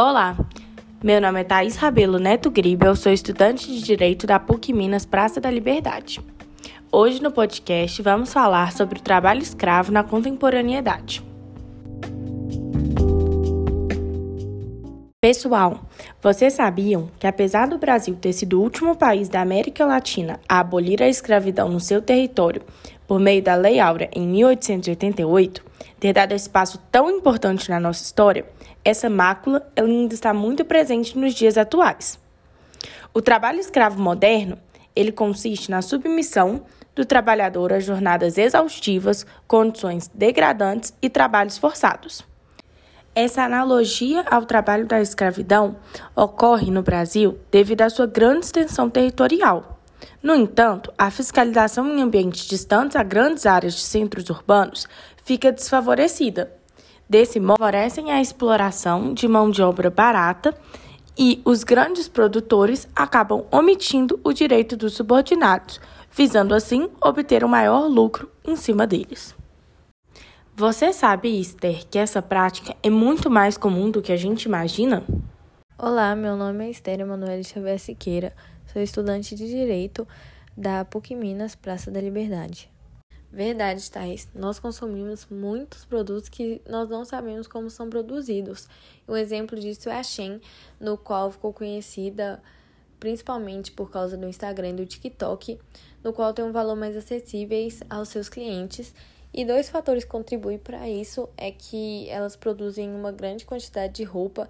Olá, meu nome é Thaís Rabelo Neto Gribe, eu sou estudante de Direito da PUC Minas Praça da Liberdade. Hoje no podcast vamos falar sobre o trabalho escravo na contemporaneidade. Pessoal, vocês sabiam que apesar do Brasil ter sido o último país da América Latina a abolir a escravidão no seu território por meio da Lei Áurea em 1888, ter dado espaço tão importante na nossa história, essa mácula ainda está muito presente nos dias atuais. O trabalho escravo moderno, ele consiste na submissão do trabalhador a jornadas exaustivas, condições degradantes e trabalhos forçados. Essa analogia ao trabalho da escravidão ocorre no Brasil devido à sua grande extensão territorial. No entanto, a fiscalização em ambientes distantes a grandes áreas de centros urbanos fica desfavorecida. Desse modo, favorecem a exploração de mão de obra barata e os grandes produtores acabam omitindo o direito dos subordinados, visando assim obter um maior lucro em cima deles. Você sabe, Esther, que essa prática é muito mais comum do que a gente imagina? Olá, meu nome é Esther Emanuele Xavier Siqueira, sou estudante de Direito da PUC Minas Praça da Liberdade. Verdade, Thais. Nós consumimos muitos produtos que nós não sabemos como são produzidos. Um exemplo disso é a Shein, no qual ficou conhecida principalmente por causa do Instagram e do TikTok, no qual tem um valor mais acessíveis aos seus clientes e dois fatores contribuem para isso é que elas produzem uma grande quantidade de roupa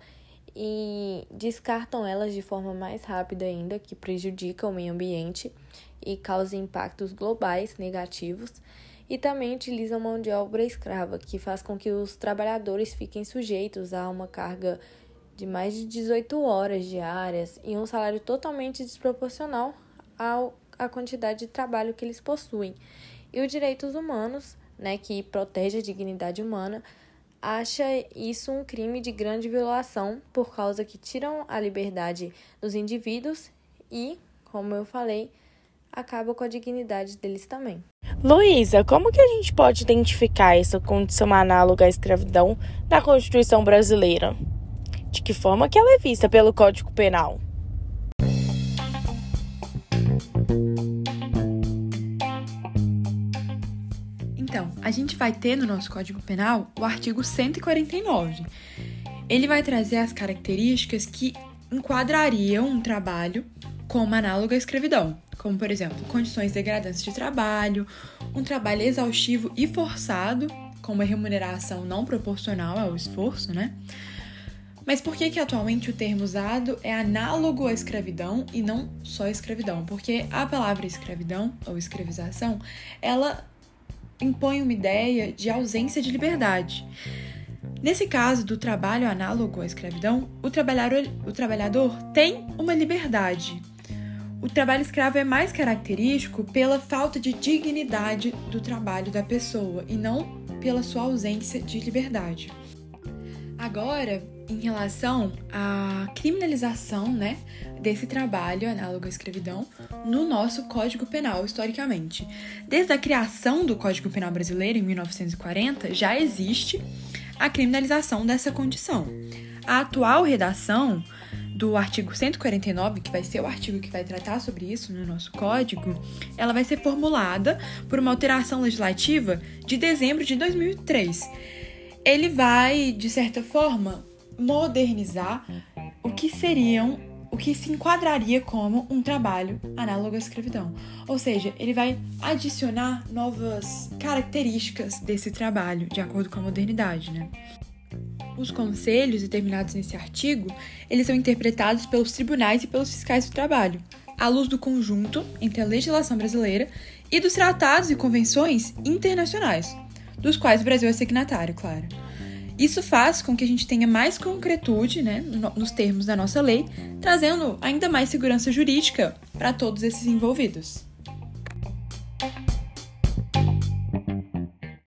e descartam elas de forma mais rápida ainda, que prejudica o meio ambiente e causa impactos globais negativos. E também utilizam mão de obra escrava, que faz com que os trabalhadores fiquem sujeitos a uma carga de mais de 18 horas diárias e um salário totalmente desproporcional à quantidade de trabalho que eles possuem. E os direitos humanos né, que protege a dignidade humana, acha isso um crime de grande violação por causa que tiram a liberdade dos indivíduos e, como eu falei, acaba com a dignidade deles também. Luísa, como que a gente pode identificar essa condição análoga à escravidão na Constituição brasileira? De que forma que ela é vista pelo Código Penal? A gente vai ter no nosso Código Penal o artigo 149. Ele vai trazer as características que enquadrariam um trabalho como análogo à escravidão, como, por exemplo, condições degradantes de trabalho, um trabalho exaustivo e forçado, com uma remuneração não proporcional ao esforço, né? Mas por que que atualmente o termo usado é análogo à escravidão e não só escravidão? Porque a palavra escravidão ou escravização, ela impõe uma ideia de ausência de liberdade. Nesse caso do trabalho análogo à escravidão, o trabalhador, o trabalhador tem uma liberdade. O trabalho escravo é mais característico pela falta de dignidade do trabalho da pessoa e não pela sua ausência de liberdade. Agora, em relação à criminalização né, desse trabalho análogo à escravidão no nosso Código Penal, historicamente. Desde a criação do Código Penal brasileiro, em 1940, já existe a criminalização dessa condição. A atual redação do artigo 149, que vai ser o artigo que vai tratar sobre isso no nosso código, ela vai ser formulada por uma alteração legislativa de dezembro de 2003. Ele vai, de certa forma, modernizar o que seriam o que se enquadraria como um trabalho análogo à escravidão. Ou seja, ele vai adicionar novas características desse trabalho, de acordo com a modernidade, né? Os conselhos determinados nesse artigo, eles são interpretados pelos tribunais e pelos fiscais do trabalho, à luz do conjunto entre a legislação brasileira e dos tratados e convenções internacionais, dos quais o Brasil é signatário, claro. Isso faz com que a gente tenha mais concretude né, nos termos da nossa lei, trazendo ainda mais segurança jurídica para todos esses envolvidos.